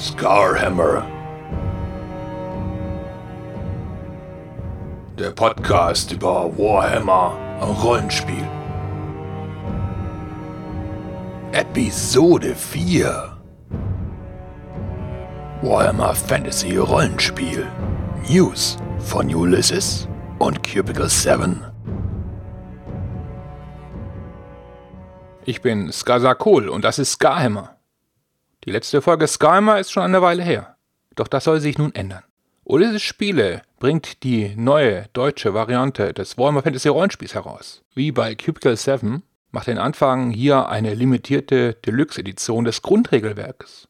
Scarhammer. Der Podcast über Warhammer Rollenspiel. Episode 4. Warhammer Fantasy Rollenspiel. News von Ulysses und Cubicle 7. Ich bin Skazakol und das ist Skarhammer. Die letzte Folge Skarhammer ist schon eine Weile her. Doch das soll sich nun ändern. Ulysses Spiele bringt die neue deutsche Variante des Warhammer Fantasy Rollenspiels heraus. Wie bei Cubicle 7 macht den Anfang hier eine limitierte Deluxe-Edition des Grundregelwerkes.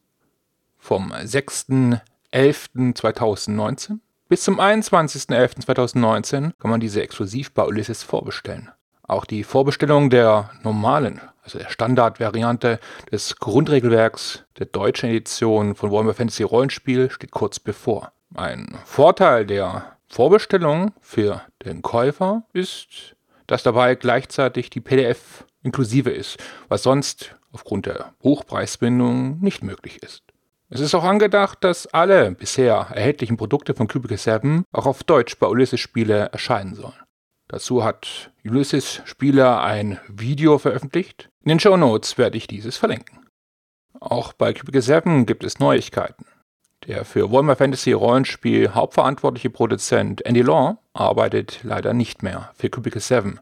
Vom 6.11.2019 bis zum 21.11.2019 kann man diese exklusiv bei Ulysses vorbestellen. Auch die Vorbestellung der normalen, also der Standardvariante des Grundregelwerks der deutschen Edition von Warhammer Fantasy Rollenspiel steht kurz bevor. Ein Vorteil der Vorbestellung für den Käufer ist, dass dabei gleichzeitig die PDF inklusive ist, was sonst aufgrund der Hochpreisbindung nicht möglich ist. Es ist auch angedacht, dass alle bisher erhältlichen Produkte von Cubicle 7 auch auf Deutsch bei Ulysses Spiele erscheinen sollen. Dazu hat Ulysses Spieler ein Video veröffentlicht. In den Show Notes werde ich dieses verlinken. Auch bei Cubicle 7 gibt es Neuigkeiten. Der für Warhammer Fantasy Rollenspiel hauptverantwortliche Produzent Andy Law arbeitet leider nicht mehr für Cubicle 7.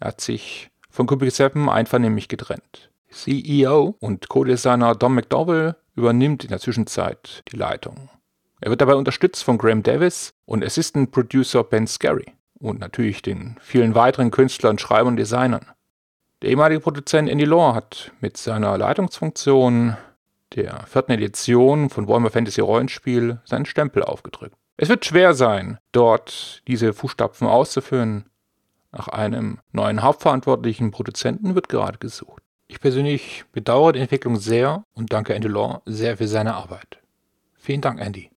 Er hat sich von Cubicle 7 einvernehmlich getrennt. CEO und Co-Designer Don McDowell übernimmt in der Zwischenzeit die Leitung. Er wird dabei unterstützt von Graham Davis und Assistant Producer Ben Scarry und natürlich den vielen weiteren Künstlern, Schreibern und Designern. Der ehemalige Produzent Andy Law hat mit seiner Leitungsfunktion der vierten Edition von Warhammer Fantasy Rollenspiel seinen Stempel aufgedrückt. Es wird schwer sein, dort diese Fußstapfen auszuführen. Nach einem neuen hauptverantwortlichen Produzenten wird gerade gesucht. Ich persönlich bedauere die Entwicklung sehr und danke Andy Law sehr für seine Arbeit. Vielen Dank, Andy.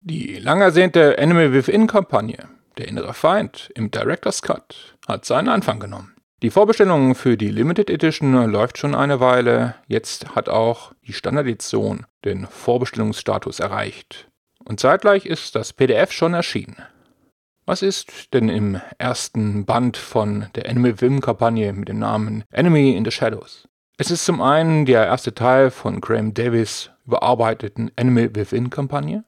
Die lang ersehnte Enemy Within-Kampagne der innere Feind im Director's Cut hat seinen Anfang genommen. Die Vorbestellung für die Limited Edition läuft schon eine Weile. Jetzt hat auch die Standardedition den Vorbestellungsstatus erreicht. Und zeitgleich ist das PDF schon erschienen. Was ist denn im ersten Band von der Enemy Wim-Kampagne mit dem Namen Enemy in the Shadows? Es ist zum einen der erste Teil von Graham Davis überarbeiteten Enemy Within-Kampagne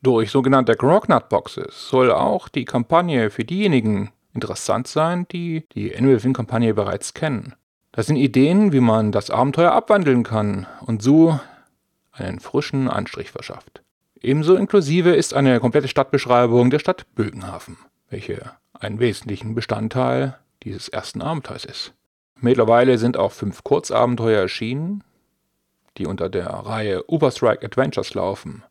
durch sogenannte Grognut-Boxes soll auch die Kampagne für diejenigen interessant sein, die die Animal Wing-Kampagne bereits kennen. Das sind Ideen, wie man das Abenteuer abwandeln kann und so einen frischen Anstrich verschafft. Ebenso inklusive ist eine komplette Stadtbeschreibung der Stadt Bögenhafen, welche einen wesentlichen Bestandteil dieses ersten Abenteuers ist. Mittlerweile sind auch fünf Kurzabenteuer erschienen, die unter der Reihe Uberstrike Adventures laufen.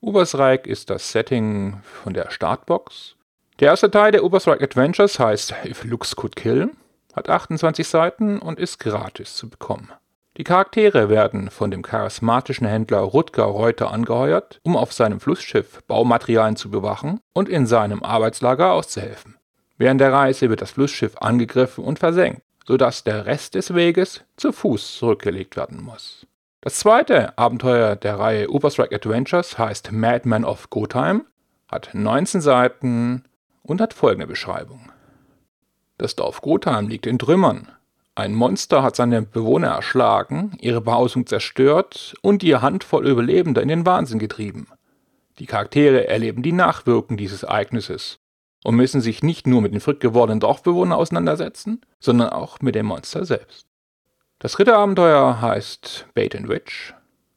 Uberstrike ist das Setting von der Startbox. Der erste Teil der Uberstrike Adventures heißt If Looks Could Kill, hat 28 Seiten und ist gratis zu bekommen. Die Charaktere werden von dem charismatischen Händler Rutger Reuter angeheuert, um auf seinem Flussschiff Baumaterialien zu bewachen und in seinem Arbeitslager auszuhelfen. Während der Reise wird das Flussschiff angegriffen und versenkt, sodass der Rest des Weges zu Fuß zurückgelegt werden muss. Das zweite Abenteuer der Reihe Uberstrike Adventures heißt Madman of Gotheim, hat 19 Seiten und hat folgende Beschreibung. Das Dorf Gotheim liegt in Trümmern. Ein Monster hat seine Bewohner erschlagen, ihre Behausung zerstört und die Handvoll Überlebender in den Wahnsinn getrieben. Die Charaktere erleben die Nachwirkungen dieses Ereignisses und müssen sich nicht nur mit den frick gewordenen Dorfbewohnern auseinandersetzen, sondern auch mit dem Monster selbst. Das dritte Abenteuer heißt Bait and Witch,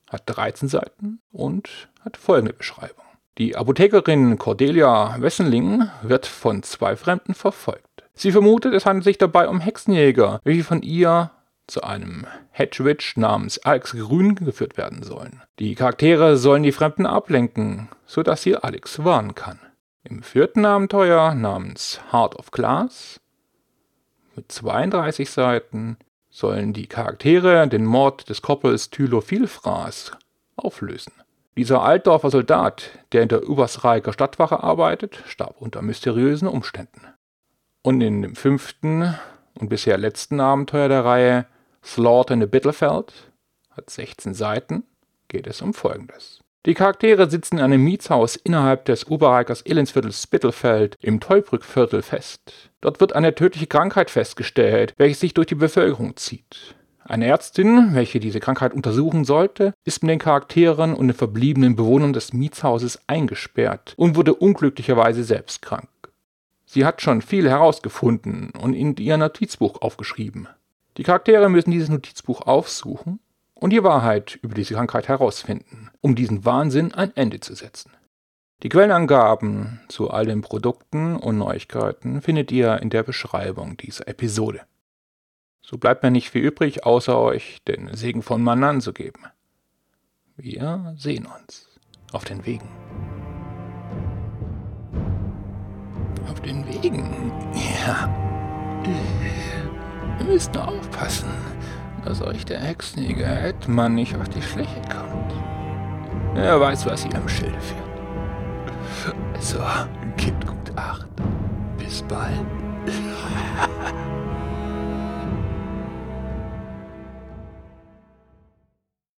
hat 13 Seiten und hat folgende Beschreibung. Die Apothekerin Cordelia Wessenling wird von zwei Fremden verfolgt. Sie vermutet, es handelt sich dabei um Hexenjäger, welche von ihr zu einem Hedgewitch namens Alex Grün geführt werden sollen. Die Charaktere sollen die Fremden ablenken, sodass sie Alex warnen kann. Im vierten Abenteuer namens Heart of Glass mit 32 Seiten sollen die Charaktere den Mord des Koppels Thylo Vielfraß auflösen. Dieser Altdorfer Soldat, der in der Übersreiker Stadtwache arbeitet, starb unter mysteriösen Umständen. Und in dem fünften und bisher letzten Abenteuer der Reihe, Slaughter in the Bitterfeld, hat 16 Seiten geht es um Folgendes. Die Charaktere sitzen in einem Mietshaus innerhalb des Oberreikers Elendsviertels Spittelfeld im Teubrückviertel fest. Dort wird eine tödliche Krankheit festgestellt, welche sich durch die Bevölkerung zieht. Eine Ärztin, welche diese Krankheit untersuchen sollte, ist mit den Charakteren und den verbliebenen Bewohnern des Mietshauses eingesperrt und wurde unglücklicherweise selbst krank. Sie hat schon viel herausgefunden und in ihr Notizbuch aufgeschrieben. Die Charaktere müssen dieses Notizbuch aufsuchen und die Wahrheit über diese Krankheit herausfinden, um diesen Wahnsinn ein Ende zu setzen. Die Quellenangaben zu all den Produkten und Neuigkeiten findet ihr in der Beschreibung dieser Episode. So bleibt mir nicht viel übrig, außer euch den Segen von Manan zu geben. Wir sehen uns auf den Wegen. Auf den Wegen? Ja. Ihr müsst nur aufpassen, dass euch der Hexenjäger Edmann nicht auf die Schliche kommt. Er weiß, was ihr am Schilde führt. So, gebt gut Acht. Bis bald.